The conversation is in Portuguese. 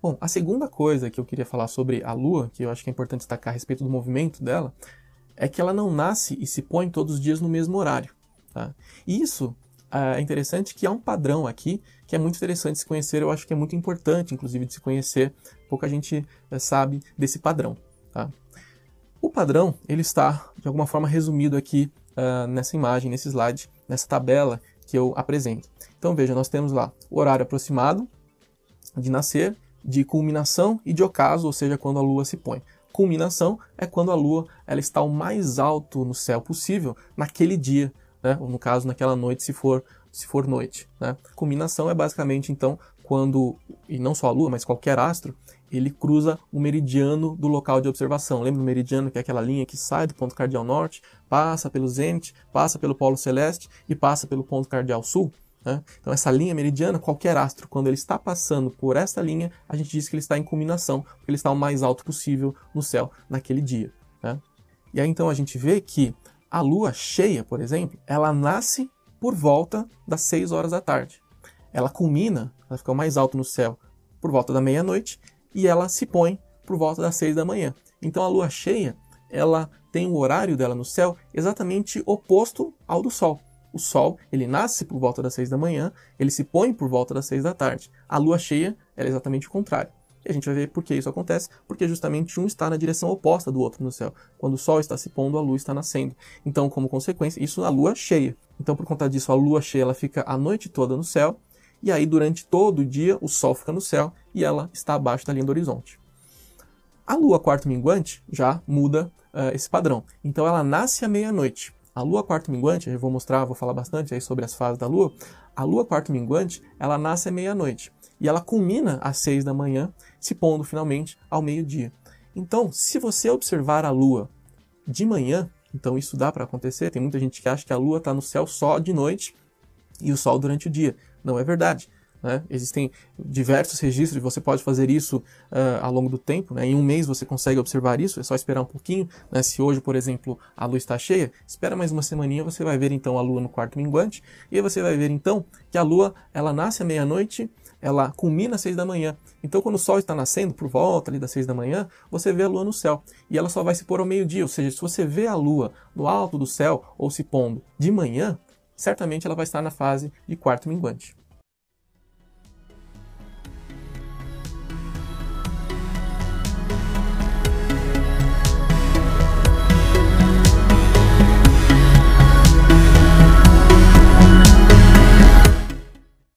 Bom, a segunda coisa que eu queria falar sobre a Lua, que eu acho que é importante destacar a respeito do movimento dela, é que ela não nasce e se põe todos os dias no mesmo horário. Tá? E isso é interessante que há um padrão aqui que é muito interessante se conhecer, eu acho que é muito importante, inclusive, de se conhecer. Pouca gente é, sabe desse padrão. Tá? O padrão ele está, de alguma forma, resumido aqui uh, nessa imagem, nesse slide, nessa tabela que eu apresento. Então veja, nós temos lá o horário aproximado de nascer, de culminação e de ocaso, ou seja, quando a lua se põe. Culminação é quando a lua ela está o mais alto no céu possível naquele dia, né? ou no caso naquela noite, se for se for noite. Né? Culminação é basicamente então quando, e não só a Lua, mas qualquer astro, ele cruza o meridiano do local de observação. Lembra o meridiano, que é aquela linha que sai do ponto cardial norte, passa pelo zênite, passa pelo polo celeste e passa pelo ponto cardial sul? Né? Então, essa linha meridiana, qualquer astro, quando ele está passando por essa linha, a gente diz que ele está em culminação, porque ele está o mais alto possível no céu naquele dia. Né? E aí, então, a gente vê que a lua cheia, por exemplo, ela nasce por volta das 6 horas da tarde. Ela culmina, ela fica mais alto no céu por volta da meia-noite e ela se põe por volta das 6 da manhã. Então a lua cheia, ela tem o horário dela no céu exatamente oposto ao do sol. O sol, ele nasce por volta das 6 da manhã, ele se põe por volta das 6 da tarde. A lua cheia é exatamente o contrário. E a gente vai ver por que isso acontece, porque justamente um está na direção oposta do outro no céu. Quando o sol está se pondo, a lua está nascendo. Então, como consequência, isso na lua cheia. Então, por conta disso, a lua cheia ela fica a noite toda no céu, e aí durante todo o dia o sol fica no céu e ela está abaixo da linha do horizonte. A lua quarto minguante já muda uh, esse padrão. Então ela nasce à meia-noite. A lua quarto minguante, eu vou mostrar, vou falar bastante aí sobre as fases da lua. A lua quarto minguante, ela nasce à meia-noite e ela culmina às seis da manhã, se pondo finalmente ao meio-dia. Então, se você observar a lua de manhã, então isso dá para acontecer. Tem muita gente que acha que a lua está no céu só de noite e o sol durante o dia. Não é verdade. Né? Existem diversos registros, você pode fazer isso uh, ao longo do tempo. Né? Em um mês você consegue observar isso, é só esperar um pouquinho. Né? Se hoje, por exemplo, a lua está cheia, espera mais uma semaninha, você vai ver então a lua no quarto minguante, e aí você vai ver então que a lua ela nasce à meia-noite, ela culmina às seis da manhã. Então, quando o sol está nascendo, por volta ali das seis da manhã, você vê a lua no céu. E ela só vai se pôr ao meio-dia, ou seja, se você vê a lua no alto do céu ou se pondo de manhã, certamente ela vai estar na fase de quarto minguante.